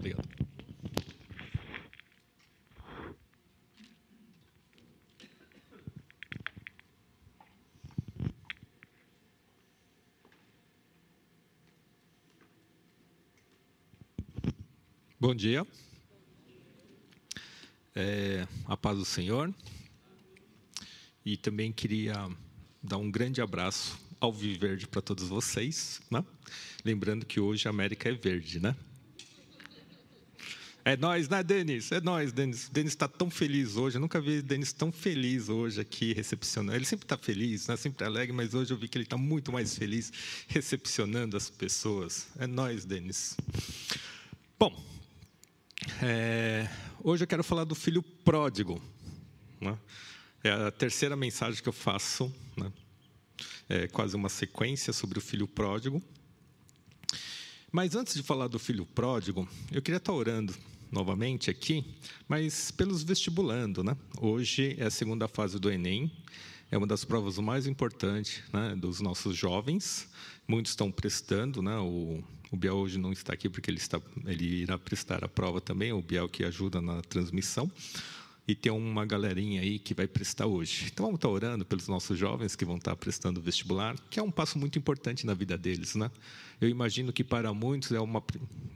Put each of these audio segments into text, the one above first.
Obrigado. Bom dia. É, a paz do Senhor. E também queria dar um grande abraço ao Viverde para todos vocês. Né? Lembrando que hoje a América é verde, né? É nós, né, Denis? É nós, Denis. Denis está tão feliz hoje. Eu nunca vi Denis tão feliz hoje aqui recepcionando. Ele sempre está feliz, né? sempre alegre, mas hoje eu vi que ele está muito mais feliz recepcionando as pessoas. É nós, Denis. Bom, é, hoje eu quero falar do filho pródigo. Né? É a terceira mensagem que eu faço, né? é quase uma sequência sobre o filho pródigo. Mas antes de falar do filho pródigo, eu queria estar orando novamente aqui, mas pelos vestibulando. Né? Hoje é a segunda fase do Enem, é uma das provas mais importantes né, dos nossos jovens. Muitos estão prestando, né, o o Biel hoje não está aqui porque ele, está, ele irá prestar a prova também, o Biel que ajuda na transmissão. E tem uma galerinha aí que vai prestar hoje. Então vamos estar orando pelos nossos jovens que vão estar prestando o vestibular, que é um passo muito importante na vida deles, né? Eu imagino que para muitos é uma,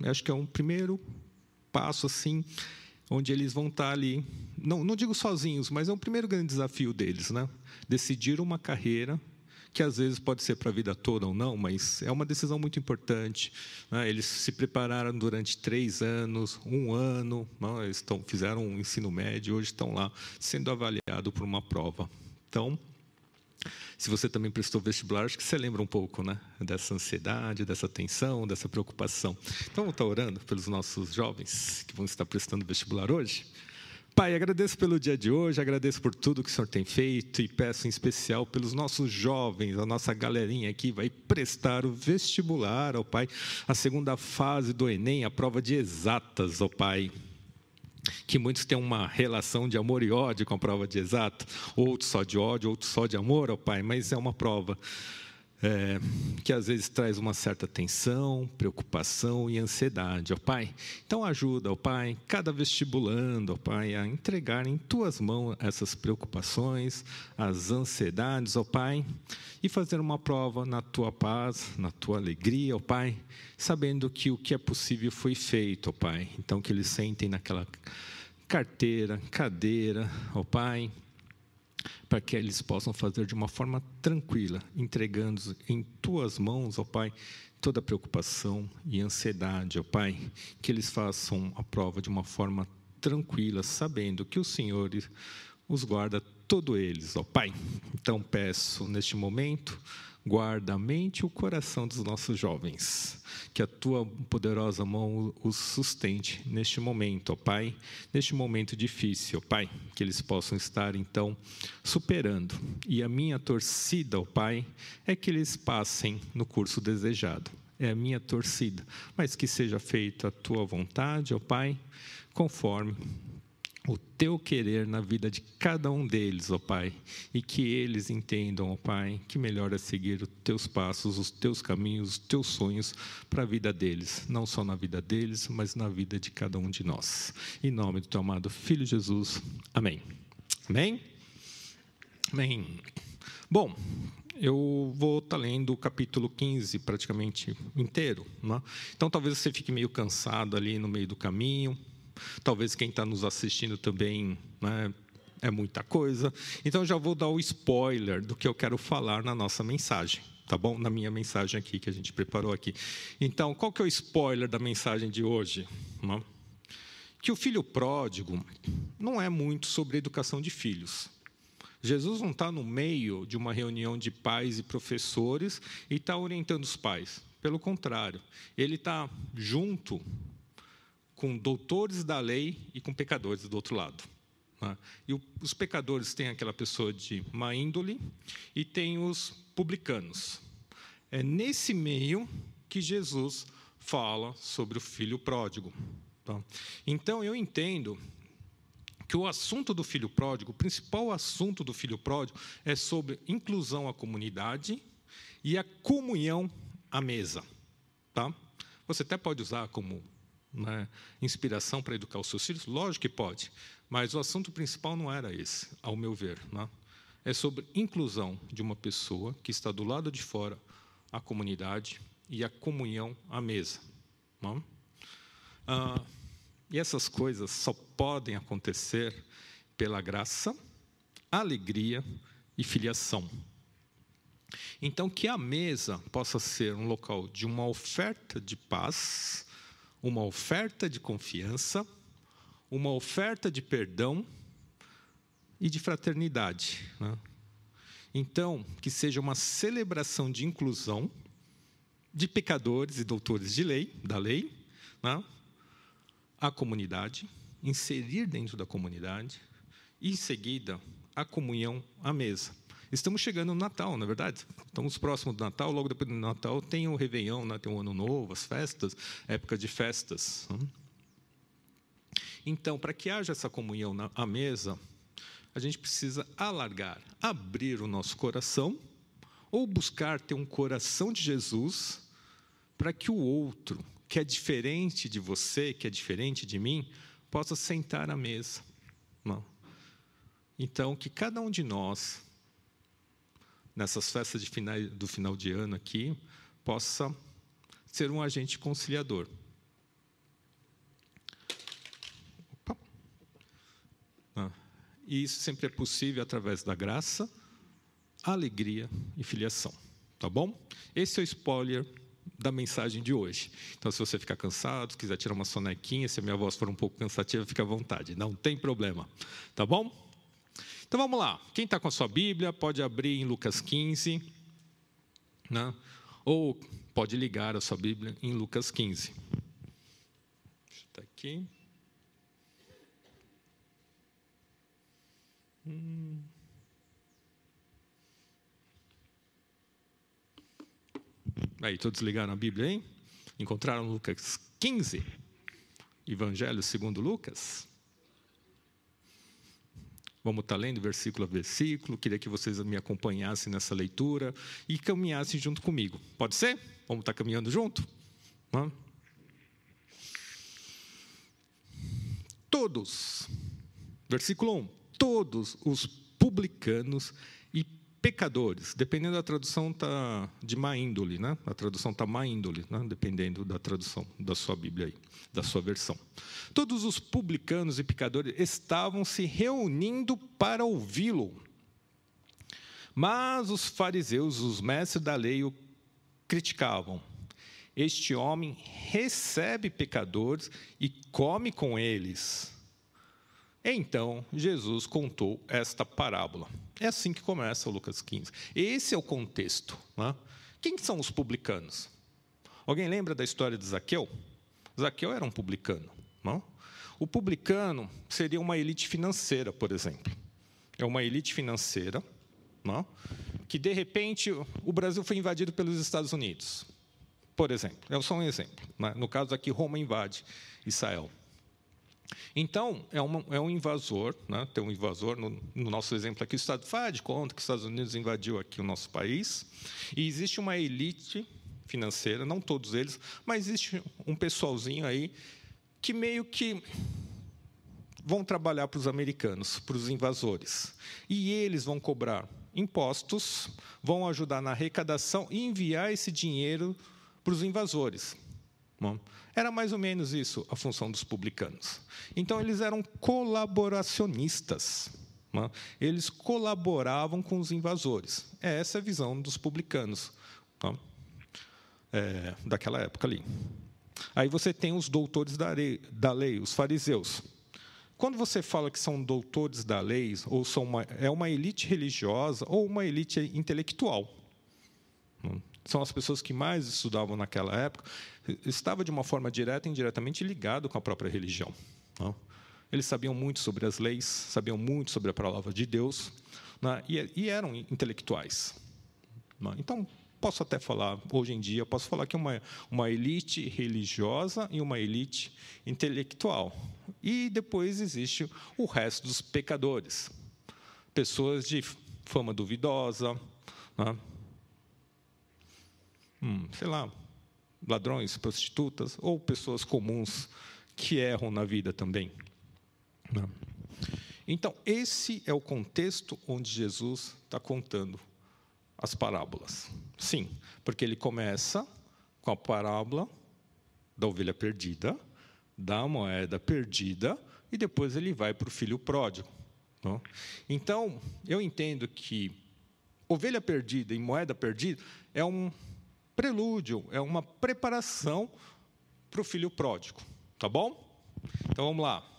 acho que é um primeiro passo assim, onde eles vão estar ali, não, não digo sozinhos, mas é um primeiro grande desafio deles, né? Decidir uma carreira que às vezes pode ser para a vida toda ou não, mas é uma decisão muito importante. Né? Eles se prepararam durante três anos, um ano, né? eles estão, fizeram um ensino médio, hoje estão lá sendo avaliados por uma prova. Então, se você também prestou vestibular, acho que você lembra um pouco né, dessa ansiedade, dessa tensão, dessa preocupação. Então, vamos estar orando pelos nossos jovens que vão estar prestando vestibular hoje? Pai, agradeço pelo dia de hoje, agradeço por tudo que o Senhor tem feito e peço em especial pelos nossos jovens, a nossa galerinha aqui vai prestar o vestibular, ó Pai, a segunda fase do Enem, a prova de exatas, ó Pai. Que muitos têm uma relação de amor e ódio com a prova de exato, outros só de ódio, outros só de amor, ó Pai, mas é uma prova é, que às vezes traz uma certa tensão, preocupação e ansiedade, ó Pai. Então ajuda, ó Pai, cada vestibulando, ó Pai, a entregar em Tuas mãos essas preocupações, as ansiedades, ó Pai, e fazer uma prova na Tua paz, na Tua alegria, ó Pai, sabendo que o que é possível foi feito, ó Pai. Então que eles sentem naquela carteira, cadeira, ó Pai, para que eles possam fazer de uma forma tranquila, entregando em tuas mãos, ó Pai, toda preocupação e ansiedade, ó Pai, que eles façam a prova de uma forma tranquila, sabendo que o Senhor os guarda todos eles, ó Pai. Então peço neste momento Guarda a mente e o coração dos nossos jovens. Que a tua poderosa mão os sustente neste momento, ó Pai, neste momento difícil, ó Pai, que eles possam estar então superando. E a minha torcida, ó Pai, é que eles passem no curso desejado. É a minha torcida, mas que seja feita a tua vontade, ó Pai, conforme o teu querer na vida de cada um deles, ó Pai, e que eles entendam, ó Pai, que melhor é seguir os teus passos, os teus caminhos, os teus sonhos para a vida deles, não só na vida deles, mas na vida de cada um de nós. Em nome do teu amado Filho Jesus. Amém. Amém? Amém. Bom, eu vou estar lendo o capítulo 15 praticamente inteiro. Né? Então talvez você fique meio cansado ali no meio do caminho Talvez quem está nos assistindo também né, é muita coisa. Então, já vou dar o spoiler do que eu quero falar na nossa mensagem. Tá bom? Na minha mensagem aqui que a gente preparou aqui. Então, qual que é o spoiler da mensagem de hoje? Que o filho pródigo não é muito sobre educação de filhos. Jesus não está no meio de uma reunião de pais e professores e está orientando os pais. Pelo contrário, ele está junto com doutores da lei e com pecadores do outro lado. Né? E os pecadores têm aquela pessoa de má índole e tem os publicanos. É nesse meio que Jesus fala sobre o filho pródigo. Tá? Então eu entendo que o assunto do filho pródigo, o principal assunto do filho pródigo é sobre inclusão à comunidade e a comunhão à mesa. Tá? Você até pode usar como né, inspiração para educar os seus filhos? Lógico que pode, mas o assunto principal não era esse, ao meu ver. Né? É sobre inclusão de uma pessoa que está do lado de fora, a comunidade e a comunhão à mesa. Né? Ah, e essas coisas só podem acontecer pela graça, alegria e filiação. Então, que a mesa possa ser um local de uma oferta de paz, uma oferta de confiança, uma oferta de perdão e de fraternidade. Né? Então, que seja uma celebração de inclusão de pecadores e doutores de lei, da lei, né? a comunidade, inserir dentro da comunidade, e em seguida a comunhão à mesa. Estamos chegando no Natal, na é verdade. Estamos próximos do Natal, logo depois do Natal tem o Réveillon, né? tem o Ano Novo, as festas, época de festas. Né? Então, para que haja essa comunhão na, à mesa, a gente precisa alargar, abrir o nosso coração, ou buscar ter um coração de Jesus, para que o outro, que é diferente de você, que é diferente de mim, possa sentar à mesa. Não. Então, que cada um de nós nessas festas de final, do final de ano aqui, possa ser um agente conciliador. Ah, e isso sempre é possível através da graça, alegria e filiação. Tá bom? Esse é o spoiler da mensagem de hoje. Então, se você ficar cansado, quiser tirar uma sonequinha, se a minha voz for um pouco cansativa, fique à vontade, não tem problema. Tá bom? Então vamos lá. Quem está com a sua Bíblia pode abrir em Lucas 15, né? ou pode ligar a sua Bíblia em Lucas 15. Está aqui. Hum. Aí, todos ligaram a Bíblia, hein? Encontraram Lucas 15? Evangelho segundo Lucas? Vamos estar lendo versículo a versículo. Queria que vocês me acompanhassem nessa leitura e caminhassem junto comigo. Pode ser? Vamos estar caminhando junto? Todos, versículo 1: todos os publicanos pecadores, dependendo da tradução tá de má índole, né? A tradução tá má índole, né? Dependendo da tradução da sua Bíblia aí, da sua versão. Todos os publicanos e pecadores estavam se reunindo para ouvi-lo. Mas os fariseus, os mestres da lei, o criticavam. Este homem recebe pecadores e come com eles. Então Jesus contou esta parábola. É assim que começa Lucas 15. Esse é o contexto. Né? Quem são os publicanos? Alguém lembra da história de Zaqueu? Zaqueu era um publicano. Não? O publicano seria uma elite financeira, por exemplo. É uma elite financeira não? que, de repente, o Brasil foi invadido pelos Estados Unidos. Por exemplo, é só um exemplo. Né? No caso aqui, Roma invade Israel. Então, é, uma, é um invasor, né? tem um invasor, no, no, nosso exemplo aqui, o Estado faz de conta que os Estados Unidos invadiu aqui o nosso país, e existe uma elite financeira, não todos eles, mas existe um pessoalzinho aí que meio que vão trabalhar para os americanos, para os invasores. E eles vão cobrar impostos, vão ajudar na arrecadação e enviar esse dinheiro para os invasores. Era mais ou menos isso a função dos publicanos. Então, eles eram colaboracionistas. Eles colaboravam com os invasores. É essa a visão dos publicanos é, daquela época ali. Aí você tem os doutores da lei, da lei, os fariseus. Quando você fala que são doutores da lei, ou são uma, é uma elite religiosa ou uma elite intelectual são as pessoas que mais estudavam naquela época, estava de uma forma direta e indiretamente ligado com a própria religião. Não? Eles sabiam muito sobre as leis, sabiam muito sobre a palavra de Deus, né? e, eram intelectuais. Não? Então, posso até falar, hoje em dia, posso falar que é uma, uma elite religiosa e uma elite intelectual. E depois existe o resto dos pecadores, pessoas de fama duvidosa, né? Hum, sei lá, ladrões, prostitutas ou pessoas comuns que erram na vida também. Né? Então, esse é o contexto onde Jesus está contando as parábolas. Sim, porque ele começa com a parábola da ovelha perdida, da moeda perdida, e depois ele vai para o filho pródigo. Não? Então, eu entendo que ovelha perdida e moeda perdida é um prelúdio, é uma preparação para o filho pródigo. Tá bom? Então vamos lá.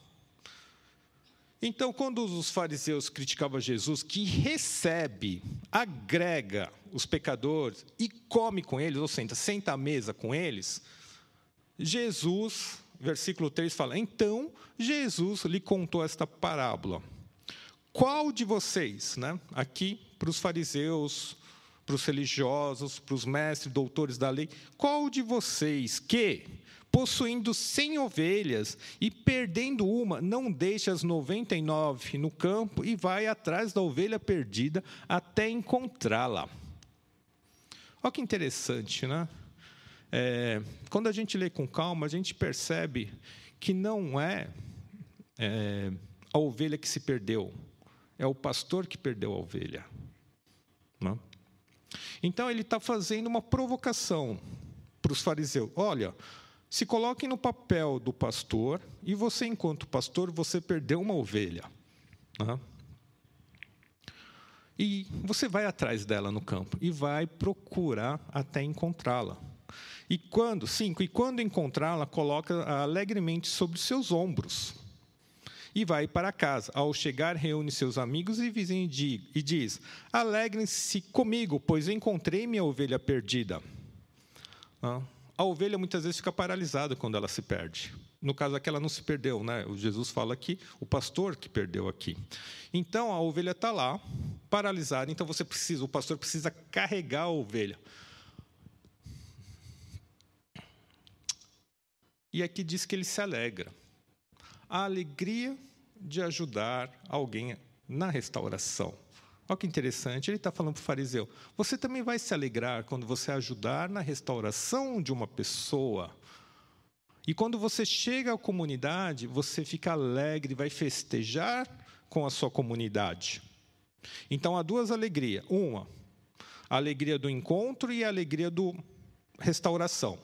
Então, quando os fariseus criticavam Jesus, que recebe, agrega os pecadores e come com eles, ou senta, senta à mesa com eles, Jesus, versículo 3 fala: Então Jesus lhe contou esta parábola. Qual de vocês, né, aqui para os fariseus, para os religiosos, para os mestres, doutores da lei, qual de vocês que, possuindo cem ovelhas e perdendo uma, não deixa as noventa e nove no campo e vai atrás da ovelha perdida até encontrá-la? Olha que interessante, né? É, quando a gente lê com calma, a gente percebe que não é, é a ovelha que se perdeu, é o pastor que perdeu a ovelha. Não? Então ele está fazendo uma provocação para os fariseus. Olha, se coloquem no papel do pastor e você, enquanto pastor, você perdeu uma ovelha. Né? E você vai atrás dela no campo e vai procurar até encontrá-la. E quando, cinco, e quando encontrá-la, coloca alegremente sobre seus ombros e vai para casa. Ao chegar, reúne seus amigos e vizinhos e diz: Alegrem-se comigo, pois encontrei minha ovelha perdida. A ovelha muitas vezes fica paralisada quando ela se perde. No caso aqui, ela não se perdeu, né? O Jesus fala aqui, o pastor que perdeu aqui. Então a ovelha está lá, paralisada. Então você precisa, o pastor precisa carregar a ovelha. E aqui diz que ele se alegra a alegria de ajudar alguém na restauração. Olha que interessante, ele está falando para o fariseu: você também vai se alegrar quando você ajudar na restauração de uma pessoa. E quando você chega à comunidade, você fica alegre, vai festejar com a sua comunidade. Então há duas alegrias: uma, a alegria do encontro e a alegria do restauração.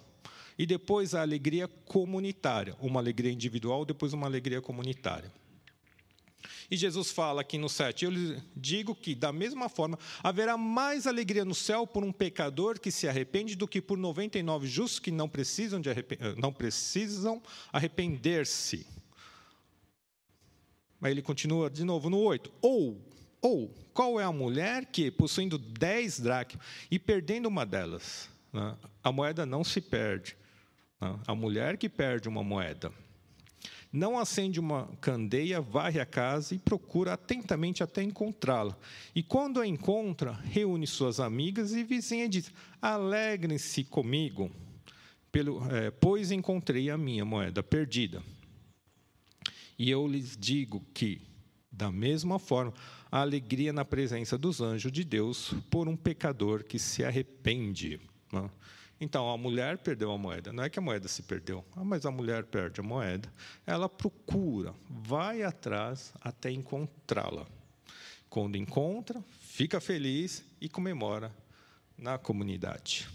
E depois a alegria comunitária, uma alegria individual, depois uma alegria comunitária. E Jesus fala aqui no 7: Eu lhes digo que, da mesma forma, haverá mais alegria no céu por um pecador que se arrepende do que por 99 justos que não precisam, de não precisam arrepender-se. Mas ele continua de novo no 8: Ou, ou, qual é a mulher que, possuindo 10 dracmas e perdendo uma delas, né, a moeda não se perde, a mulher que perde uma moeda. Não acende uma candeia, varre a casa e procura atentamente até encontrá-la. E quando a encontra, reúne suas amigas e vizinhas e diz: Alegrem-se comigo, pelo, é, pois encontrei a minha moeda perdida. E eu lhes digo que, da mesma forma, a alegria na presença dos anjos de Deus por um pecador que se arrepende. Não? Então, a mulher perdeu a moeda. Não é que a moeda se perdeu, ah, mas a mulher perde a moeda. Ela procura, vai atrás até encontrá-la. Quando encontra, fica feliz e comemora na comunidade.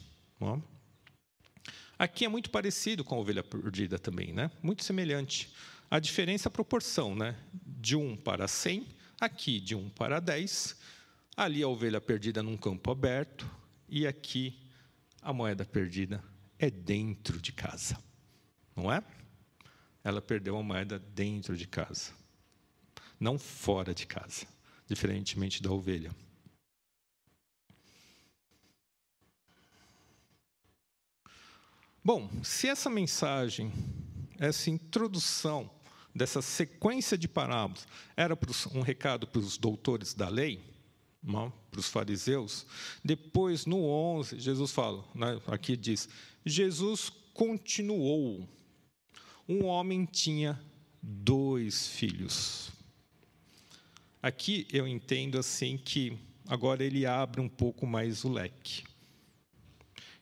Aqui é muito parecido com a ovelha perdida também, né? muito semelhante. A diferença é a proporção, né? de 1 para 100, aqui de 1 para 10, ali a ovelha perdida num campo aberto, e aqui a moeda perdida é dentro de casa, não é? Ela perdeu a moeda dentro de casa, não fora de casa, diferentemente da ovelha. Bom, se essa mensagem, essa introdução dessa sequência de parábolas era um recado para os doutores da lei, para os fariseus. Depois, no 11, Jesus fala, né, aqui diz: Jesus continuou. Um homem tinha dois filhos. Aqui eu entendo assim que agora ele abre um pouco mais o leque.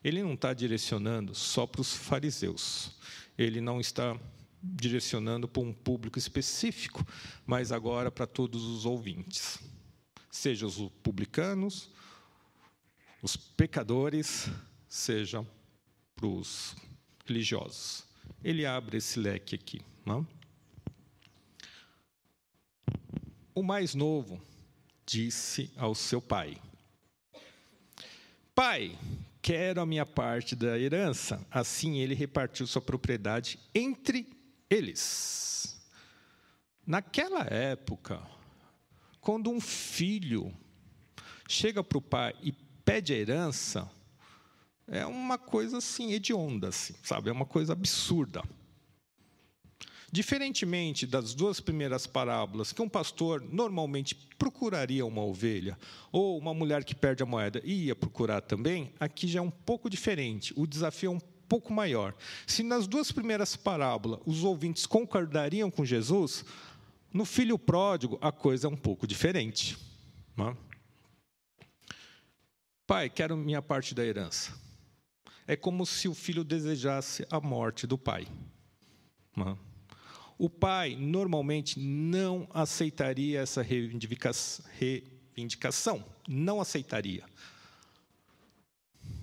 ele não está direcionando só para os fariseus. Ele não está direcionando para um público específico, mas agora para todos os ouvintes, sejam os publicanos, os pecadores, sejam para os religiosos. Ele abre esse leque aqui. Não? O mais novo disse ao seu pai: Pai, quero a minha parte da herança. Assim ele repartiu sua propriedade entre eles. Naquela época, quando um filho chega para o pai e pede a herança, é uma coisa assim, hedionda, assim, sabe? É uma coisa absurda. Diferentemente das duas primeiras parábolas, que um pastor normalmente procuraria uma ovelha, ou uma mulher que perde a moeda ia procurar também, aqui já é um pouco diferente. O desafio é um pouco maior. Se nas duas primeiras parábolas os ouvintes concordariam com Jesus, no filho pródigo a coisa é um pouco diferente. Não? É? Pai, quero minha parte da herança. É como se o filho desejasse a morte do pai. Não? É? O pai normalmente não aceitaria essa reivindicação, não aceitaria.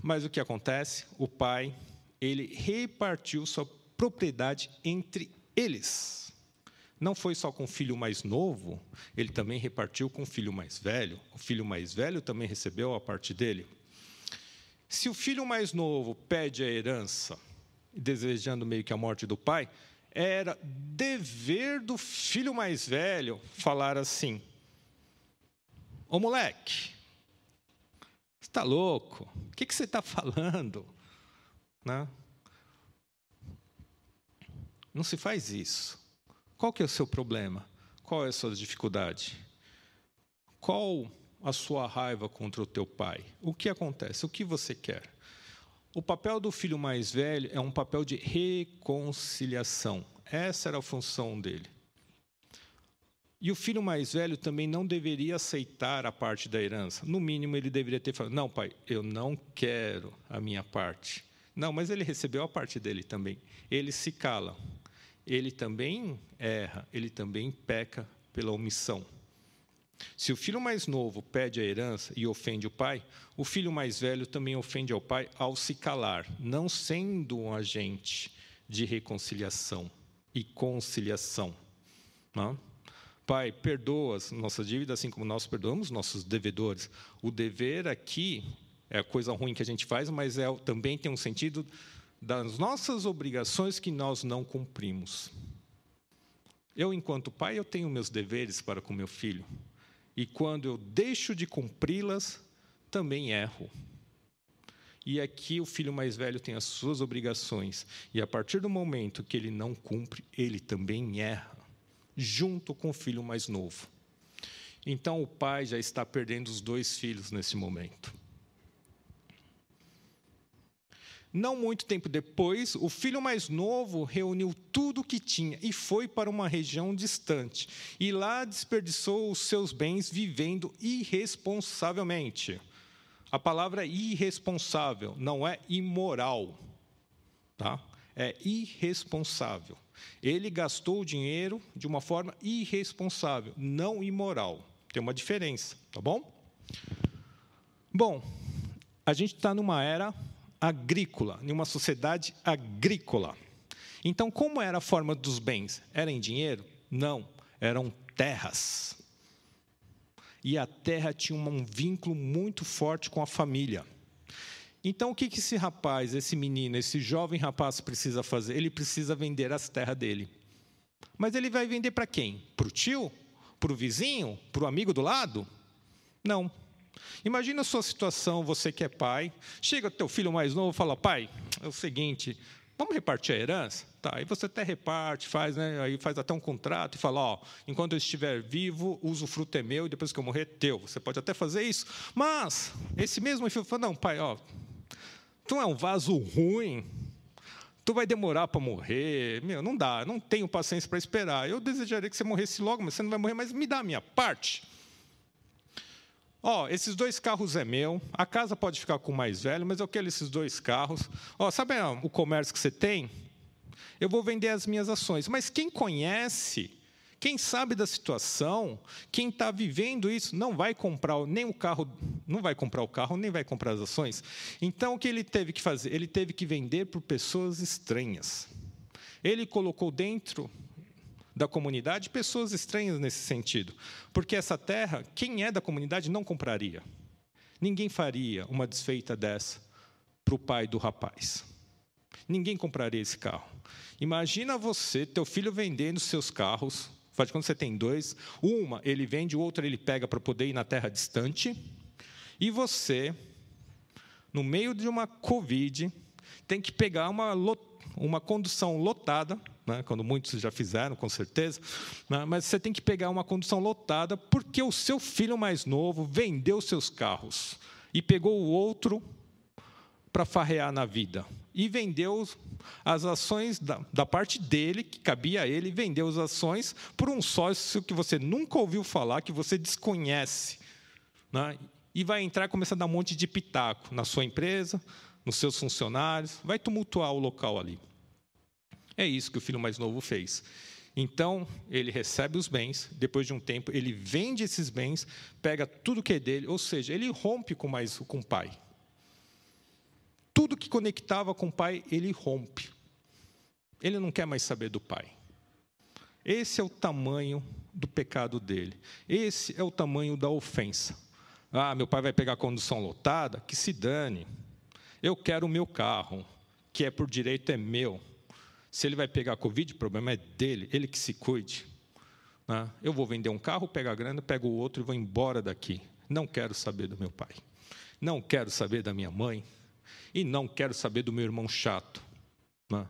Mas o que acontece? O pai, ele repartiu sua propriedade entre eles. Não foi só com o filho mais novo, ele também repartiu com o filho mais velho. O filho mais velho também recebeu a parte dele. Se o filho mais novo pede a herança, desejando meio que a morte do pai, era dever do filho mais velho falar assim: Ô moleque, você está louco? O que, que você está falando? Né? Não se faz isso. Qual que é o seu problema? Qual é a sua dificuldade? Qual a sua raiva contra o teu pai? O que acontece? O que você quer? O papel do filho mais velho é um papel de reconciliação. Essa era a função dele. E o filho mais velho também não deveria aceitar a parte da herança. No mínimo, ele deveria ter falado: Não, pai, eu não quero a minha parte. Não, mas ele recebeu a parte dele também. Ele se cala. Ele também erra, ele também peca pela omissão. Se o filho mais novo pede a herança e ofende o pai, o filho mais velho também ofende ao pai ao se calar, não sendo um agente de reconciliação e conciliação. Não? Pai, perdoa as nossas dívidas, assim como nós perdoamos nossos devedores. O dever aqui é a coisa ruim que a gente faz, mas é, também tem um sentido das nossas obrigações que nós não cumprimos. Eu, enquanto pai, eu tenho meus deveres para com meu filho. E quando eu deixo de cumpri-las, também erro. E aqui o filho mais velho tem as suas obrigações. E a partir do momento que ele não cumpre, ele também erra, junto com o filho mais novo. Então o pai já está perdendo os dois filhos nesse momento. Não muito tempo depois, o filho mais novo reuniu tudo o que tinha e foi para uma região distante. E lá desperdiçou os seus bens vivendo irresponsavelmente. A palavra irresponsável não é imoral, tá? É irresponsável. Ele gastou o dinheiro de uma forma irresponsável, não imoral. Tem uma diferença, tá bom? Bom, a gente está numa era agrícola, em uma sociedade agrícola. Então, como era a forma dos bens? Era em dinheiro? Não, eram terras. E a terra tinha um vínculo muito forte com a família. Então, o que esse rapaz, esse menino, esse jovem rapaz precisa fazer? Ele precisa vender as terras dele. Mas ele vai vender para quem? Para o tio? Para o vizinho? Para o amigo do lado? Não. Imagina a sua situação, você que é pai, chega teu filho mais novo e fala, pai, é o seguinte, vamos repartir a herança? Tá, aí você até reparte, faz, né, aí faz até um contrato e fala, ó, enquanto eu estiver vivo, o fruto é meu e depois que eu morrer, é teu. Você pode até fazer isso, mas esse mesmo filho fala, não, pai, ó, tu é um vaso ruim, tu vai demorar para morrer, meu, não dá, não tenho paciência para esperar. Eu desejaria que você morresse logo, mas você não vai morrer, mas me dá a minha parte. Ó, oh, esses dois carros é meu, a casa pode ficar com o mais velho, mas eu quero esses dois carros. Ó, oh, sabe o comércio que você tem? Eu vou vender as minhas ações. Mas quem conhece, quem sabe da situação, quem está vivendo isso, não vai comprar nem o carro, não vai comprar o carro, nem vai comprar as ações. Então o que ele teve que fazer? Ele teve que vender por pessoas estranhas. Ele colocou dentro da comunidade pessoas estranhas nesse sentido. Porque essa terra, quem é da comunidade não compraria. Ninguém faria uma desfeita dessa para o pai do rapaz. Ninguém compraria esse carro. Imagina você, teu filho vendendo seus carros. Faz quando você tem dois, uma ele vende, o outro ele pega para poder ir na terra distante. E você, no meio de uma Covid, tem que pegar uma, uma condução lotada né, quando muitos já fizeram, com certeza, né, mas você tem que pegar uma condução lotada porque o seu filho mais novo vendeu seus carros e pegou o outro para farrear na vida. E vendeu as ações da, da, parte dele, que cabia a ele, vendeu as ações por um sócio que você nunca ouviu falar, que você desconhece. Né? E vai entrar e começar a dar um monte de pitaco na sua empresa, nos seus funcionários, vai tumultuar o local ali. É isso que o filho mais novo fez. Então, ele recebe os bens, depois de um tempo, ele vende esses bens, pega tudo que é dele, ou seja, ele rompe com, mais, com o pai. Tudo que conectava com o pai, ele rompe. Ele não quer mais saber do pai. Esse é o tamanho do pecado dele. Esse é o tamanho da ofensa. Ah, meu pai vai pegar a condução lotada? Que se dane. Eu quero o meu carro, que é por direito é meu. Se ele vai pegar Covid, o problema é dele, ele que se cuide. Né? Eu vou vender um carro, pegar a grana, pego o outro e vou embora daqui. Não quero saber do meu pai. Não quero saber da minha mãe. E não quero saber do meu irmão chato. Né?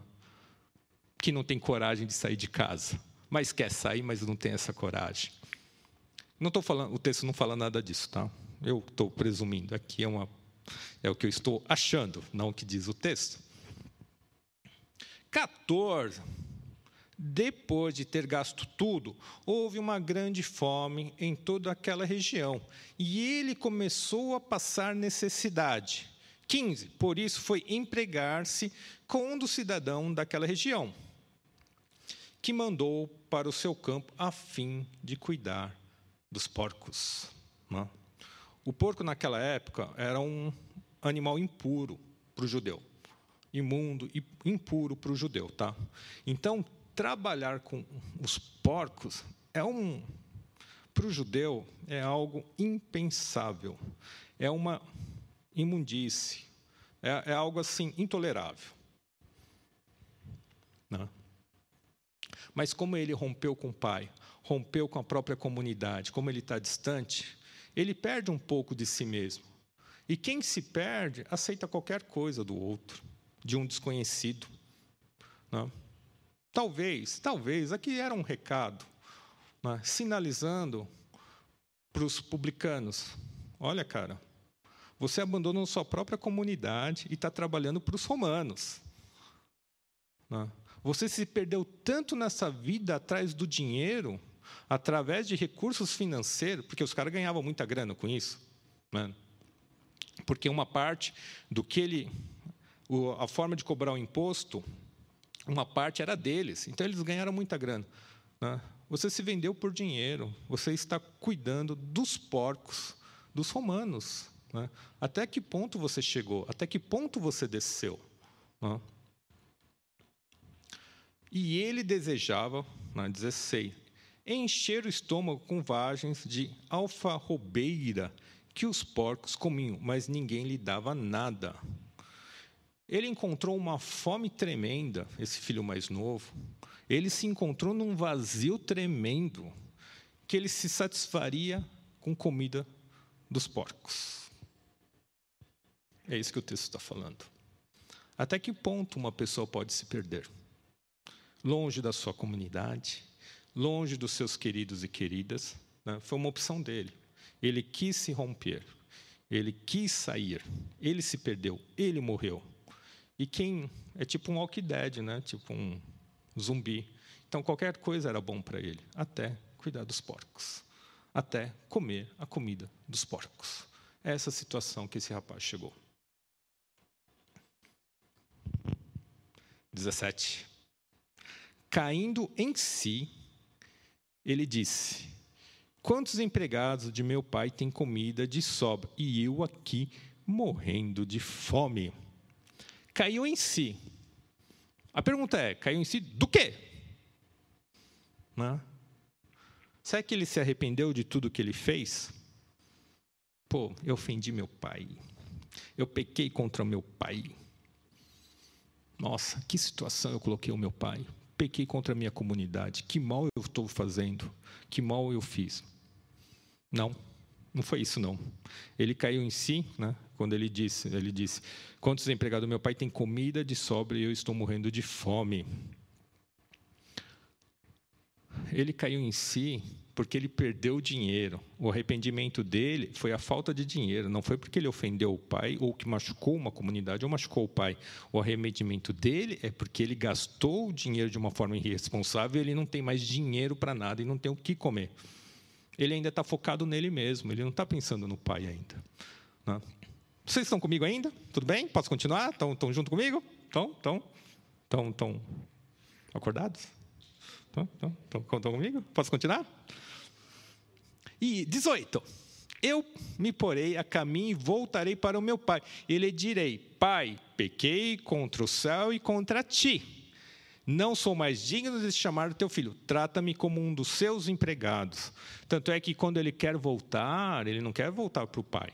Que não tem coragem de sair de casa. Mas quer sair, mas não tem essa coragem. Não estou falando, o texto não fala nada disso, tá? Eu estou presumindo. Aqui é uma, é o que eu estou achando, não o que diz o texto. 14. Depois de ter gasto tudo, houve uma grande fome em toda aquela região, e ele começou a passar necessidade. 15. Por isso foi empregar-se com um dos cidadãos daquela região, que mandou para o seu campo a fim de cuidar dos porcos. Né? O porco, naquela época, era um animal impuro para o judeu imundo e impuro para o judeu, tá? Então, trabalhar com os porcos é um para o judeu é algo impensável, é uma imundície, é, é algo assim intolerável. Né? Mas como ele rompeu com o pai, rompeu com a própria comunidade, como ele está distante, ele perde um pouco de si mesmo. E quem se perde aceita qualquer coisa do outro de um desconhecido. Né? Talvez, talvez, aqui era um recado, né? sinalizando para os publicanos: olha, cara, você abandonou sua própria comunidade e está trabalhando para os romanos. Né? Você se perdeu tanto nessa vida atrás do dinheiro, através de recursos financeiros, porque os caras ganhavam muita grana com isso. Né? Porque uma parte do que ele a forma de cobrar o imposto, uma parte era deles, então eles ganharam muita grana. Né? Você se vendeu por dinheiro, você está cuidando dos porcos, dos romanos. Né? Até que ponto você chegou? Até que ponto você desceu? Né? E ele desejava, né, 16, encher o estômago com vagens de alfarrobeira que os porcos comiam, mas ninguém lhe dava nada. Ele encontrou uma fome tremenda, esse filho mais novo. Ele se encontrou num vazio tremendo, que ele se satisfaria com comida dos porcos. É isso que o texto está falando. Até que ponto uma pessoa pode se perder? Longe da sua comunidade, longe dos seus queridos e queridas. Né? Foi uma opção dele. Ele quis se romper, ele quis sair, ele se perdeu, ele morreu. E quem é tipo um Dead, né? Tipo um zumbi. Então qualquer coisa era bom para ele, até cuidar dos porcos, até comer a comida dos porcos. É essa situação que esse rapaz chegou. 17. Caindo em si, ele disse: Quantos empregados de meu pai têm comida de sobra e eu aqui morrendo de fome? Caiu em si. A pergunta é: caiu em si do quê? Né? Será que ele se arrependeu de tudo que ele fez? Pô, eu ofendi meu pai. Eu pequei contra meu pai. Nossa, que situação eu coloquei o meu pai. Pequei contra a minha comunidade. Que mal eu estou fazendo. Que mal eu fiz. Não, não foi isso não. Ele caiu em si, né? Quando ele disse, ele disse: "Quantos empregados do meu pai têm comida de sobra e eu estou morrendo de fome?" Ele caiu em si porque ele perdeu o dinheiro. O arrependimento dele foi a falta de dinheiro, não foi porque ele ofendeu o pai ou que machucou uma comunidade ou machucou o pai. O arrependimento dele é porque ele gastou o dinheiro de uma forma irresponsável e ele não tem mais dinheiro para nada e não tem o que comer ele ainda está focado nele mesmo, ele não está pensando no pai ainda. Né? Vocês estão comigo ainda? Tudo bem? Posso continuar? Estão, estão junto comigo? Estão? Estão? Estão, estão acordados? Estão, estão, estão, estão comigo? Posso continuar? E 18. Eu me porei a caminho e voltarei para o meu pai. Ele direi: Pai, pequei contra o céu e contra ti não sou mais digno de chamar o teu filho, trata-me como um dos seus empregados. Tanto é que quando ele quer voltar, ele não quer voltar para o pai.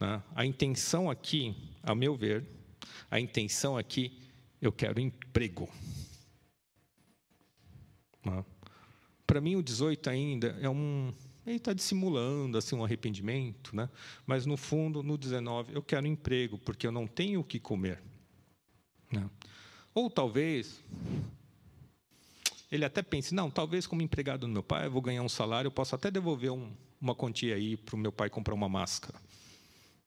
Né? A intenção aqui, a meu ver, a intenção aqui, eu quero emprego. Né? Para mim, o 18 ainda é um. Ele está dissimulando assim, um arrependimento, né? mas no fundo, no 19, eu quero emprego, porque eu não tenho o que comer. Né? Ou talvez ele até pense, não, talvez como empregado do meu pai, eu vou ganhar um salário, eu posso até devolver um, uma quantia aí para o meu pai comprar uma máscara.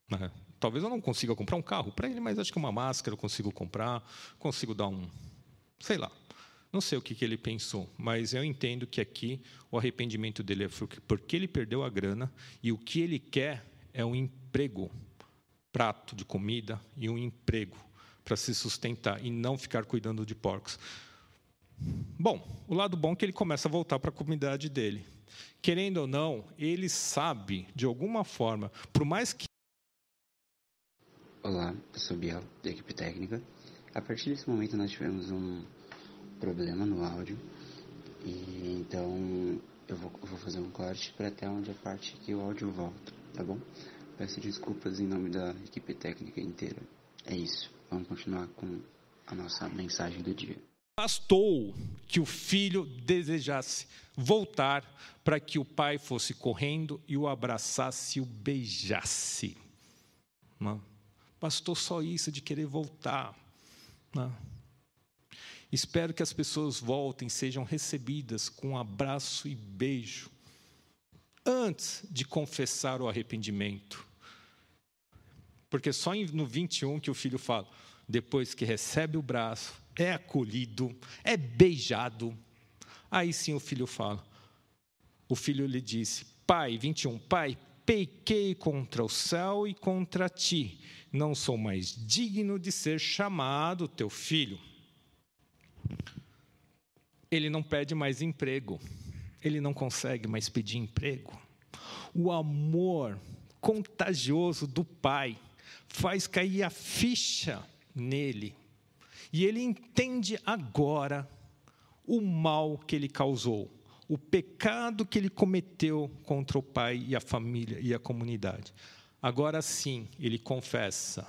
Né? Talvez eu não consiga comprar um carro para ele, mas acho que uma máscara eu consigo comprar, consigo dar um, sei lá. Não sei o que, que ele pensou, mas eu entendo que aqui o arrependimento dele é porque ele perdeu a grana e o que ele quer é um emprego, prato de comida e um emprego para se sustentar e não ficar cuidando de porcos. Bom, o lado bom é que ele começa a voltar para a comunidade dele. Querendo ou não, ele sabe, de alguma forma, por mais que. Olá, eu sou Biel, da equipe técnica. A partir desse momento, nós tivemos um problema no áudio. E então eu vou, eu vou fazer um corte para até onde a parte que o áudio volta, tá bom? Peço desculpas em nome da equipe técnica inteira. É isso. Vamos continuar com a nossa mensagem do dia. Bastou que o filho desejasse voltar para que o pai fosse correndo e o abraçasse e o beijasse. Bastou só isso de querer voltar. Espero que as pessoas voltem, sejam recebidas com um abraço e beijo, antes de confessar o arrependimento. Porque só no 21 que o filho fala: depois que recebe o braço, é acolhido, é beijado. Aí sim o filho fala. O filho lhe disse: Pai, 21, Pai, pequei contra o céu e contra ti. Não sou mais digno de ser chamado teu filho. Ele não pede mais emprego. Ele não consegue mais pedir emprego. O amor contagioso do pai faz cair a ficha nele. E ele entende agora o mal que ele causou, o pecado que ele cometeu contra o pai e a família e a comunidade. Agora sim, ele confessa: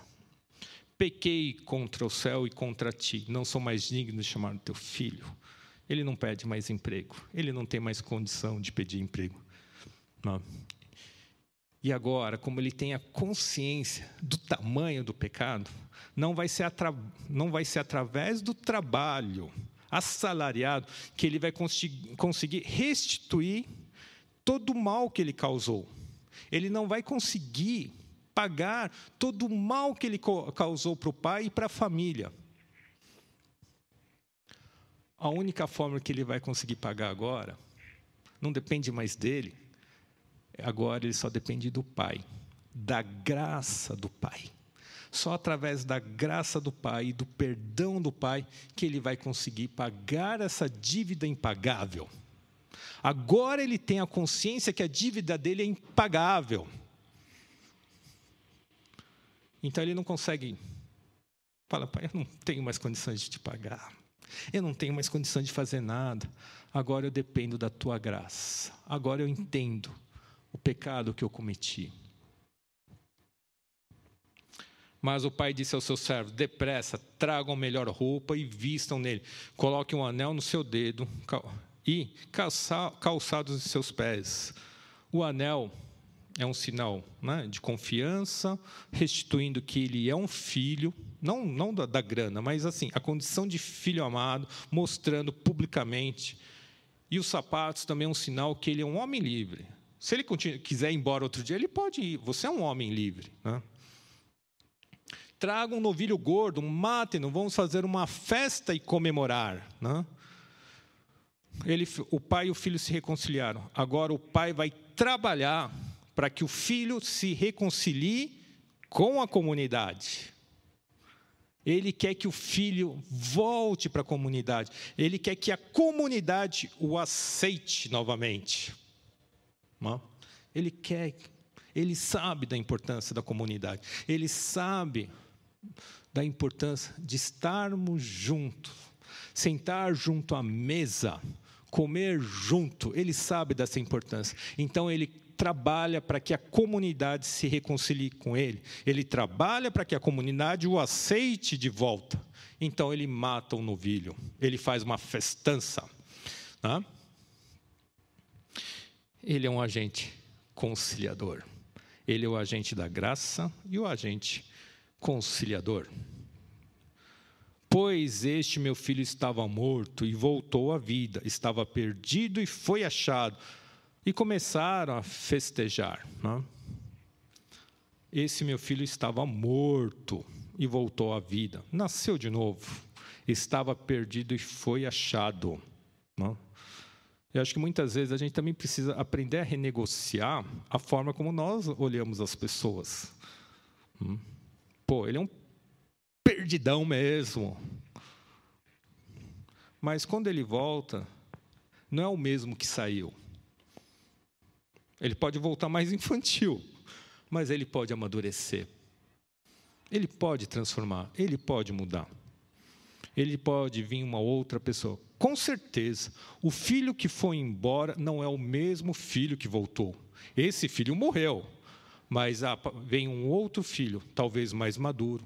pequei contra o céu e contra ti, não sou mais digno de chamar teu filho. Ele não pede mais emprego, ele não tem mais condição de pedir emprego. Não. E agora, como ele tem a consciência do tamanho do pecado, não vai ser, atra... não vai ser através do trabalho assalariado que ele vai conseguir restituir todo o mal que ele causou. Ele não vai conseguir pagar todo o mal que ele causou para o pai e para a família. A única forma que ele vai conseguir pagar agora não depende mais dele, agora ele só depende do Pai, da graça do Pai. Só através da graça do Pai e do perdão do Pai que ele vai conseguir pagar essa dívida impagável. Agora ele tem a consciência que a dívida dele é impagável. Então ele não consegue. Fala, pai, eu não tenho mais condições de te pagar. Eu não tenho mais condições de fazer nada. Agora eu dependo da tua graça. Agora eu entendo o pecado que eu cometi. Mas o pai disse aos seus servos: Depressa, tragam melhor roupa e vistam nele. Coloquem um anel no seu dedo e calçados em seus pés. O anel é um sinal né, de confiança, restituindo que ele é um filho, não, não da, da, grana, mas assim, a condição de filho amado, mostrando publicamente. E os sapatos também é um sinal que ele é um homem livre. Se ele quiser ir embora outro dia, ele pode ir. Você é um homem livre. Né? Traga um novilho gordo, matem-no, vamos fazer uma festa e comemorar. Né? Ele, o pai e o filho se reconciliaram. Agora o pai vai trabalhar para que o filho se reconcilie com a comunidade. Ele quer que o filho volte para a comunidade. Ele quer que a comunidade o aceite novamente. Ele quer, ele sabe da importância da comunidade. Ele sabe da importância de estarmos juntos, sentar junto à mesa, comer junto. Ele sabe dessa importância. Então ele trabalha para que a comunidade se reconcilie com ele. Ele trabalha para que a comunidade o aceite de volta. Então ele mata o novilho. Ele faz uma festança. Né? Ele é um agente conciliador. Ele é o agente da graça e o agente conciliador. Pois este meu filho estava morto e voltou à vida, estava perdido e foi achado. E começaram a festejar. Né? Esse meu filho estava morto e voltou à vida, nasceu de novo, estava perdido e foi achado. Né? Eu acho que muitas vezes a gente também precisa aprender a renegociar a forma como nós olhamos as pessoas. Hum? Pô, ele é um perdidão mesmo. Mas quando ele volta, não é o mesmo que saiu. Ele pode voltar mais infantil, mas ele pode amadurecer. Ele pode transformar, ele pode mudar. Ele pode vir uma outra pessoa com certeza, o filho que foi embora não é o mesmo filho que voltou. Esse filho morreu, mas vem um outro filho, talvez mais maduro.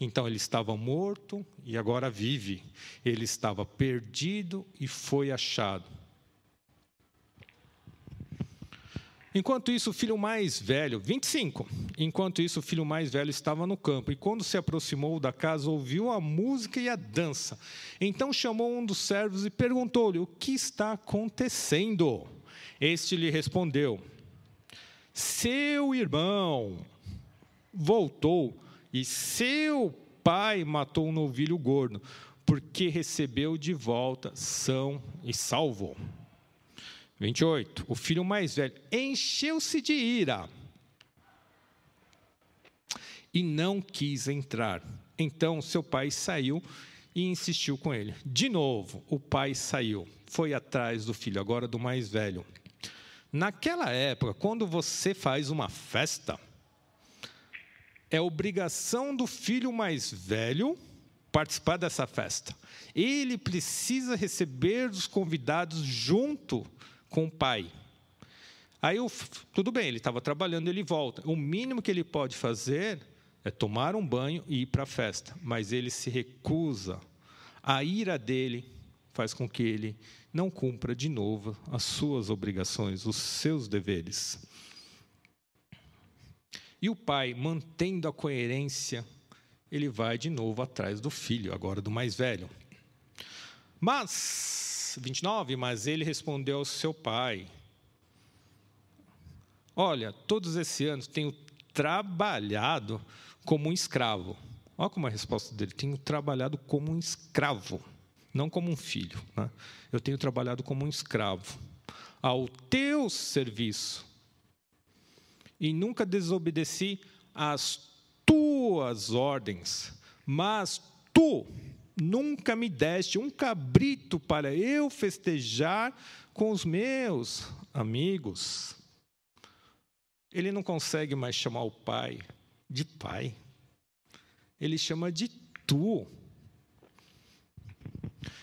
Então ele estava morto e agora vive. Ele estava perdido e foi achado. Enquanto isso, o filho mais velho, 25. Enquanto isso, o filho mais velho estava no campo, e quando se aproximou da casa, ouviu a música e a dança. Então chamou um dos servos e perguntou-lhe: O que está acontecendo? Este lhe respondeu: Seu irmão voltou e seu pai matou um novilho gordo, porque recebeu de volta são e salvo. 28. O filho mais velho encheu-se de ira e não quis entrar. Então seu pai saiu e insistiu com ele. De novo, o pai saiu, foi atrás do filho, agora do mais velho. Naquela época, quando você faz uma festa, é obrigação do filho mais velho participar dessa festa. Ele precisa receber os convidados junto com o pai. Aí, eu, tudo bem, ele estava trabalhando, ele volta. O mínimo que ele pode fazer é tomar um banho e ir para a festa, mas ele se recusa. A ira dele faz com que ele não cumpra de novo as suas obrigações, os seus deveres. E o pai, mantendo a coerência, ele vai de novo atrás do filho, agora do mais velho. Mas 29, mas ele respondeu ao seu pai: Olha, todos esses anos tenho trabalhado como um escravo. Olha como a resposta dele: tenho trabalhado como um escravo. não como um filho. Né? Eu tenho trabalhado como um escravo, ao teu serviço. E nunca desobedeci às tuas ordens, mas tu nunca me deste um cabrito para eu festejar com os meus amigos. Ele não consegue mais chamar o pai de pai. Ele chama de tu.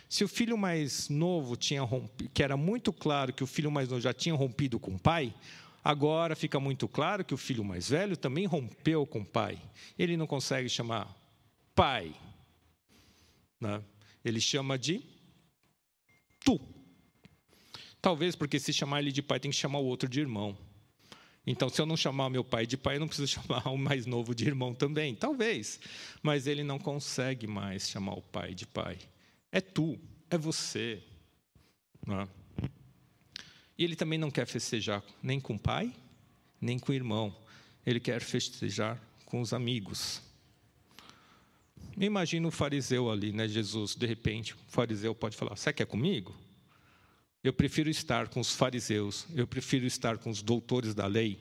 Se o filho mais novo tinha rompido, que era muito claro que o filho mais novo já tinha rompido com o pai, agora fica muito claro que o filho mais velho também rompeu com o pai. Ele não consegue chamar pai. Né? Ele chama de tu. Talvez porque se chamar ele de pai tem que chamar o outro de irmão. Então, se eu não chamar meu pai de pai, eu não preciso chamar o mais novo de irmão também. Talvez. Mas ele não consegue mais chamar o pai de pai. É tu, é você. É? E ele também não quer festejar nem com o pai, nem com o irmão. Ele quer festejar com os amigos. Imagina o fariseu ali, né? Jesus, de repente, o fariseu pode falar: Você quer comigo? Eu prefiro estar com os fariseus, eu prefiro estar com os doutores da lei,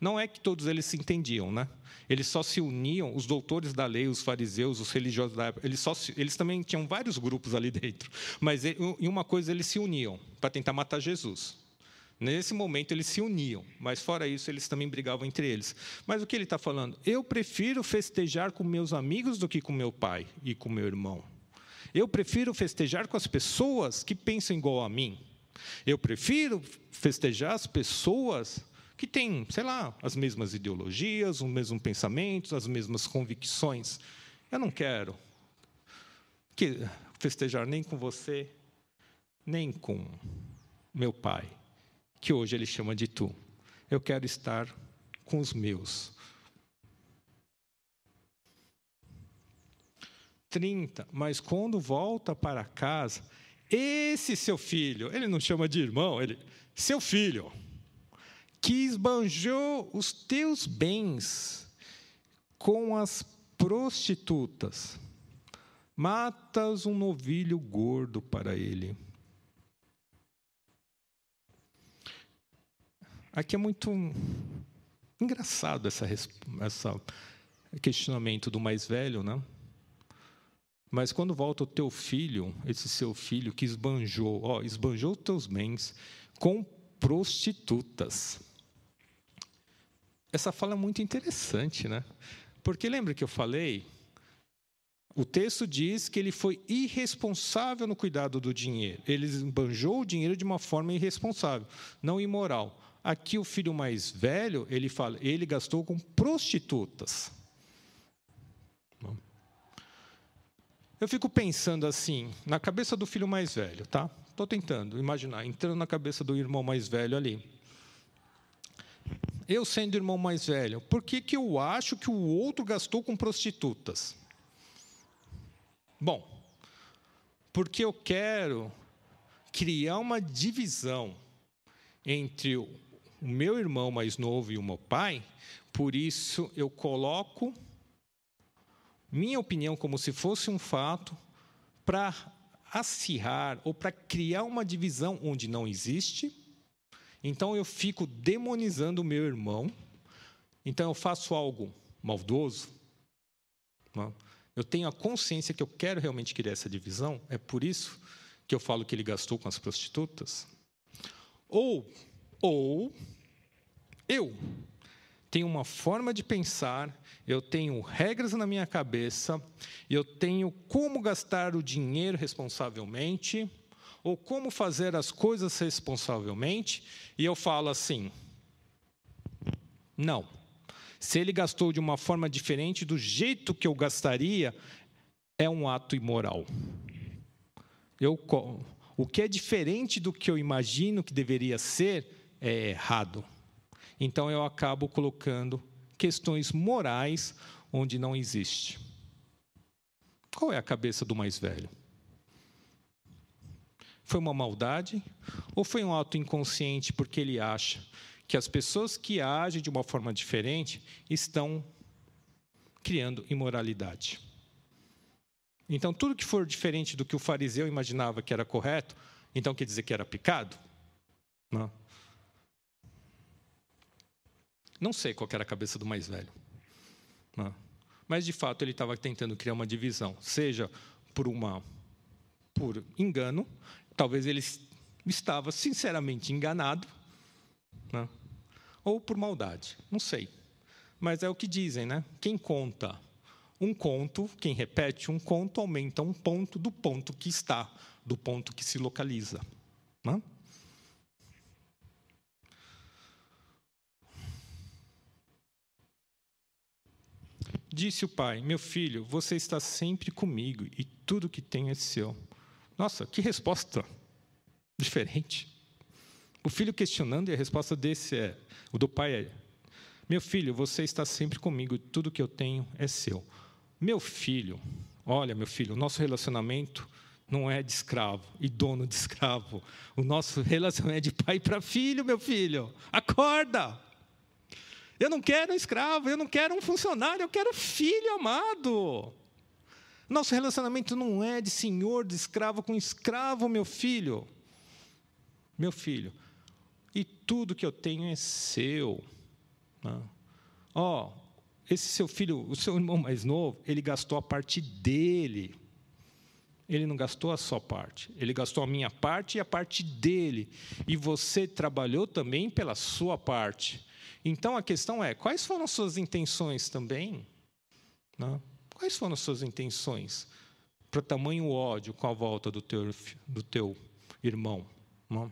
não é que todos eles se entendiam, né? Eles só se uniam, os doutores da lei, os fariseus, os religiosos da época, eles, só se, eles também tinham vários grupos ali dentro. Mas em uma coisa eles se uniam, para tentar matar Jesus. Nesse momento eles se uniam, mas fora isso eles também brigavam entre eles. Mas o que ele está falando? Eu prefiro festejar com meus amigos do que com meu pai e com meu irmão. Eu prefiro festejar com as pessoas que pensam igual a mim. Eu prefiro festejar as pessoas que têm, sei lá, as mesmas ideologias, os mesmos pensamentos, as mesmas convicções. Eu não quero que festejar nem com você, nem com meu pai, que hoje ele chama de tu. Eu quero estar com os meus. 30. Mas quando volta para casa, esse seu filho, ele não chama de irmão, ele, seu filho que esbanjou os teus bens com as prostitutas. Matas um novilho gordo para ele. Aqui é muito engraçado essa, essa questionamento do mais velho, né? Mas quando volta o teu filho, esse seu filho que esbanjou, ó, esbanjou teus bens com prostitutas. Essa fala é muito interessante, né? Porque lembra que eu falei? O texto diz que ele foi irresponsável no cuidado do dinheiro. Ele esbanjou o dinheiro de uma forma irresponsável, não imoral. Aqui o filho mais velho, ele fala, ele gastou com prostitutas. Eu fico pensando assim, na cabeça do filho mais velho, tá? Estou tentando imaginar, entrando na cabeça do irmão mais velho ali eu sendo irmão mais velho, por que, que eu acho que o outro gastou com prostitutas? Bom, porque eu quero criar uma divisão entre o meu irmão mais novo e o meu pai, por isso eu coloco minha opinião como se fosse um fato para acirrar ou para criar uma divisão onde não existe então eu fico demonizando o meu irmão. Então eu faço algo maldoso. Não? Eu tenho a consciência que eu quero realmente criar essa divisão. É por isso que eu falo que ele gastou com as prostitutas. Ou, ou eu tenho uma forma de pensar, eu tenho regras na minha cabeça, eu tenho como gastar o dinheiro responsavelmente ou como fazer as coisas responsavelmente, e eu falo assim: não. Se ele gastou de uma forma diferente do jeito que eu gastaria, é um ato imoral. Eu, o que é diferente do que eu imagino que deveria ser é errado. Então eu acabo colocando questões morais onde não existe. Qual é a cabeça do mais velho? Foi uma maldade? Ou foi um ato inconsciente porque ele acha que as pessoas que agem de uma forma diferente estão criando imoralidade? Então, tudo que for diferente do que o fariseu imaginava que era correto, então quer dizer que era pecado? Não. Não sei qual era a cabeça do mais velho. Não. Mas, de fato, ele estava tentando criar uma divisão, seja por uma por engano, talvez ele estava sinceramente enganado, né? ou por maldade, não sei. Mas é o que dizem, né? Quem conta um conto, quem repete um conto, aumenta um ponto do ponto que está, do ponto que se localiza. Né? Disse o pai: Meu filho, você está sempre comigo e tudo que tenho é seu. Nossa, que resposta diferente. O filho questionando e a resposta desse é: o do pai é: Meu filho, você está sempre comigo e tudo que eu tenho é seu. Meu filho, olha, meu filho, o nosso relacionamento não é de escravo e dono de escravo. O nosso relacionamento é de pai para filho, meu filho. Acorda! Eu não quero um escravo, eu não quero um funcionário, eu quero filho amado. Nosso relacionamento não é de senhor, de escravo com escravo, meu filho. Meu filho. E tudo que eu tenho é seu. Né? Ó, oh, esse seu filho, o seu irmão mais novo, ele gastou a parte dele. Ele não gastou a sua parte, ele gastou a minha parte e a parte dele. E você trabalhou também pela sua parte. Então a questão é: quais foram as suas intenções também? Né? Quais foram as suas intenções para tamanho ódio com a volta do teu, do teu irmão? Né?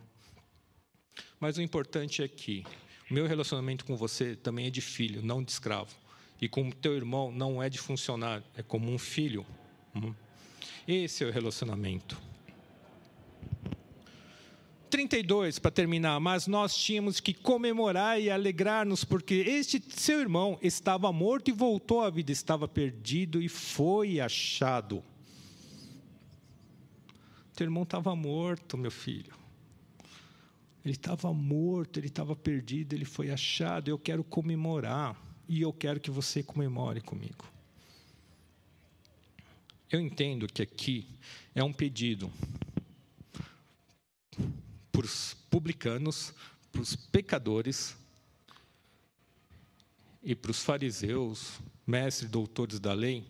Mas o importante é que o meu relacionamento com você também é de filho, não de escravo. E com o teu irmão não é de funcionário, é como um filho. Hum? Esse é o relacionamento. 32, para terminar. Mas nós tínhamos que comemorar e alegrar-nos, porque este seu irmão estava morto e voltou à vida, estava perdido e foi achado. Teu irmão estava morto, meu filho. Ele estava morto, ele estava perdido, ele foi achado. Eu quero comemorar e eu quero que você comemore comigo. Eu entendo que aqui é um pedido para os publicanos, para os pecadores e para os fariseus, mestres, doutores da lei,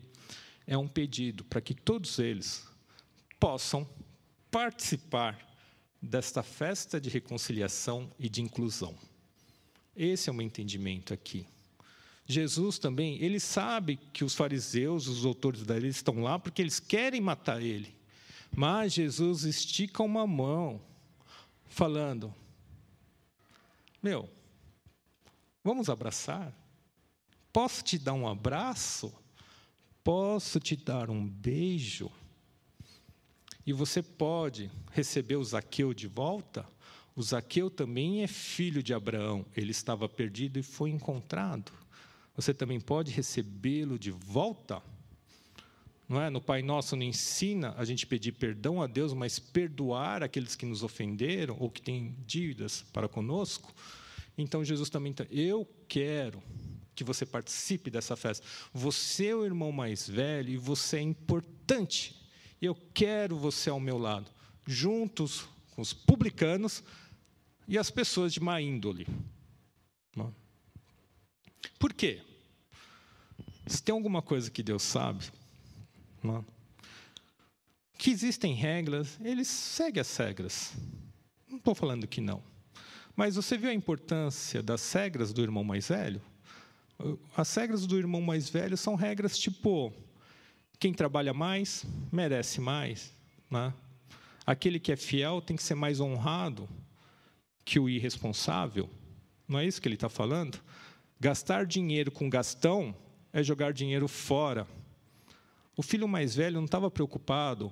é um pedido para que todos eles possam participar desta festa de reconciliação e de inclusão. Esse é o meu entendimento aqui. Jesus também, ele sabe que os fariseus, os autores da lei estão lá porque eles querem matar ele. Mas Jesus estica uma mão, falando: Meu, vamos abraçar? Posso te dar um abraço? Posso te dar um beijo? E você pode receber o Zaqueu de volta? O Zaqueu também é filho de Abraão. Ele estava perdido e foi encontrado você também pode recebê-lo de volta. Não é? No Pai Nosso não ensina a gente pedir perdão a Deus, mas perdoar aqueles que nos ofenderam ou que têm dívidas para conosco. Então Jesus também está, eu quero que você participe dessa festa. Você é o irmão mais velho e você é importante. Eu quero você ao meu lado, juntos com os publicanos e as pessoas de má índole. Por quê? Se tem alguma coisa que Deus sabe, não? Que existem regras, ele segue as regras. Não estou falando que não. Mas você viu a importância das regras do irmão mais velho? As regras do irmão mais velho são regras tipo: quem trabalha mais, merece mais. Né? Aquele que é fiel tem que ser mais honrado que o irresponsável. Não é isso que ele está falando? Gastar dinheiro com gastão é jogar dinheiro fora. O filho mais velho não estava preocupado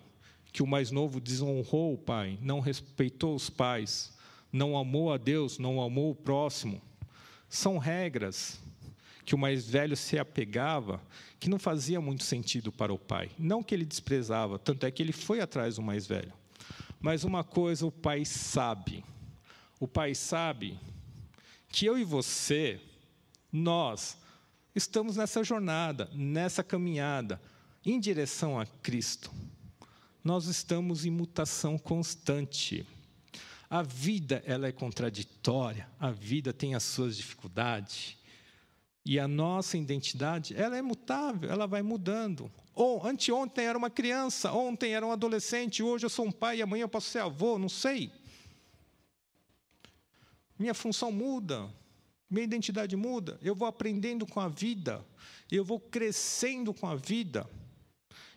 que o mais novo desonrou o pai, não respeitou os pais, não amou a Deus, não amou o próximo. São regras que o mais velho se apegava, que não fazia muito sentido para o pai. Não que ele desprezava, tanto é que ele foi atrás do mais velho. Mas uma coisa o pai sabe: o pai sabe que eu e você nós estamos nessa jornada, nessa caminhada, em direção a Cristo, nós estamos em mutação constante. A vida ela é contraditória, a vida tem as suas dificuldades. E a nossa identidade, ela é mutável, ela vai mudando. Ou anteontem era uma criança, ontem era um adolescente, hoje eu sou um pai e amanhã eu posso ser avô, não sei. Minha função muda, minha identidade muda, eu vou aprendendo com a vida, eu vou crescendo com a vida,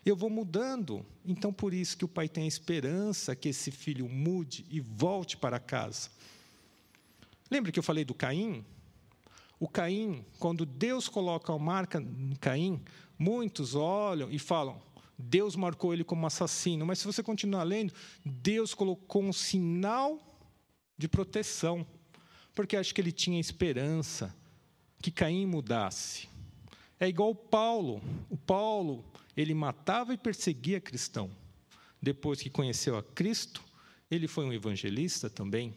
eu vou mudando. Então, por isso que o pai tem a esperança que esse filho mude e volte para casa. Lembra que eu falei do Caim? O Caim, quando Deus coloca a marca em Caim, muitos olham e falam: Deus marcou ele como assassino. Mas se você continuar lendo, Deus colocou um sinal de proteção porque acho que ele tinha esperança que Caim mudasse. É igual Paulo. O Paulo, ele matava e perseguia cristão. Depois que conheceu a Cristo, ele foi um evangelista também.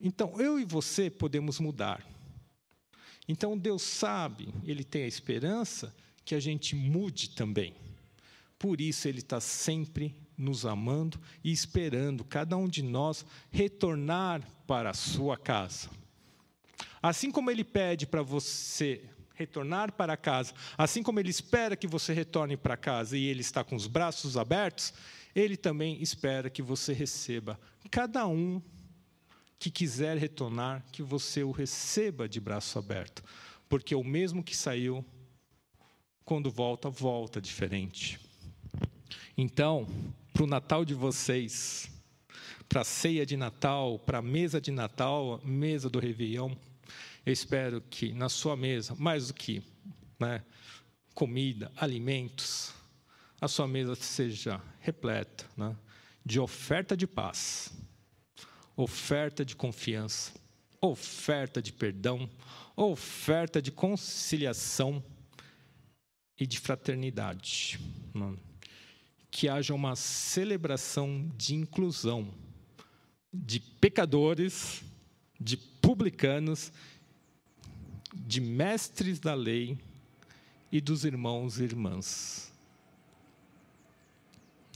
Então, eu e você podemos mudar. Então, Deus sabe, Ele tem a esperança que a gente mude também. Por isso, Ele está sempre nos amando e esperando cada um de nós retornar para a sua casa. Assim como ele pede para você retornar para casa, assim como ele espera que você retorne para casa e ele está com os braços abertos, ele também espera que você receba cada um que quiser retornar, que você o receba de braço aberto, porque o mesmo que saiu, quando volta, volta diferente. Então, para o Natal de vocês, para a ceia de Natal, para a mesa de Natal, mesa do Réveillon. Espero que na sua mesa, mais do que né, comida, alimentos, a sua mesa seja repleta né, de oferta de paz, oferta de confiança, oferta de perdão, oferta de conciliação e de fraternidade. Né? Que haja uma celebração de inclusão de pecadores, de publicanos, de mestres da lei e dos irmãos e irmãs.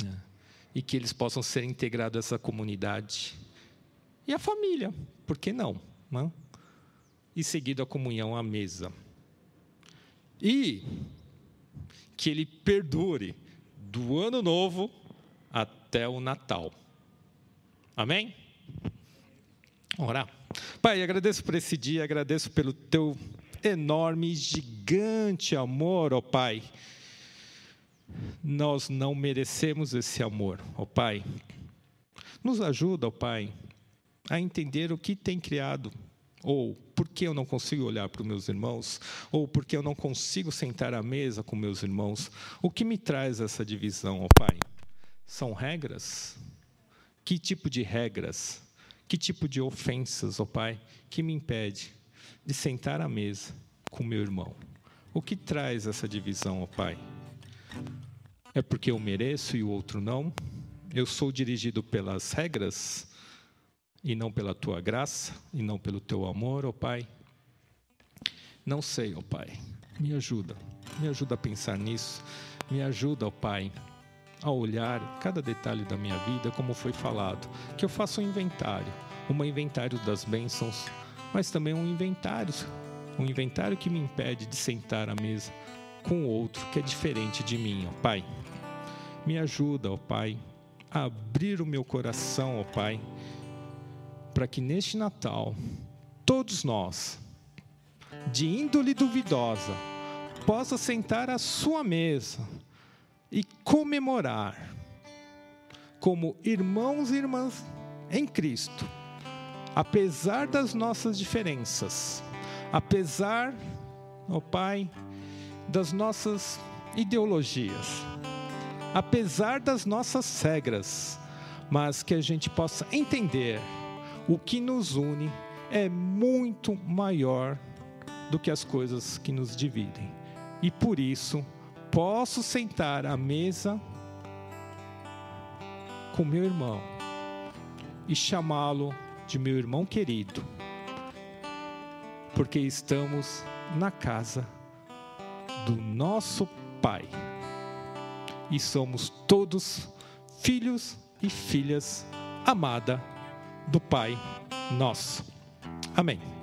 É. E que eles possam ser integrados a essa comunidade. E a família, por que não? não? E seguido a comunhão à mesa. E que ele perdure do ano novo até o Natal. Amém? Orar. Pai, agradeço por esse dia, agradeço pelo teu enorme, gigante amor, ó Pai. Nós não merecemos esse amor, ó Pai. Nos ajuda, ó Pai, a entender o que tem criado, ou por que eu não consigo olhar para os meus irmãos, ou por que eu não consigo sentar à mesa com meus irmãos. O que me traz essa divisão, ó Pai? São regras? Que tipo de regras? Que tipo de ofensas, ó Pai, que me impede de sentar à mesa com meu irmão? O que traz essa divisão, ó Pai? É porque eu mereço e o outro não? Eu sou dirigido pelas regras e não pela tua graça e não pelo teu amor, ó Pai? Não sei, ó Pai. Me ajuda. Me ajuda a pensar nisso. Me ajuda, ó Pai, a olhar cada detalhe da minha vida, como foi falado, que eu faça um inventário, um inventário das bênçãos, mas também um inventário, um inventário que me impede de sentar à mesa com outro que é diferente de mim, ó Pai. Me ajuda, ó Pai, a abrir o meu coração, ó Pai, para que neste Natal todos nós, de índole duvidosa, possa sentar à sua mesa e comemorar como irmãos e irmãs em Cristo, apesar das nossas diferenças, apesar, ó oh Pai, das nossas ideologias, apesar das nossas regras, mas que a gente possa entender o que nos une é muito maior do que as coisas que nos dividem. E por isso, posso sentar à mesa com meu irmão e chamá-lo de meu irmão querido, porque estamos na casa do nosso Pai. e somos todos filhos e filhas amada do Pai nosso. Amém.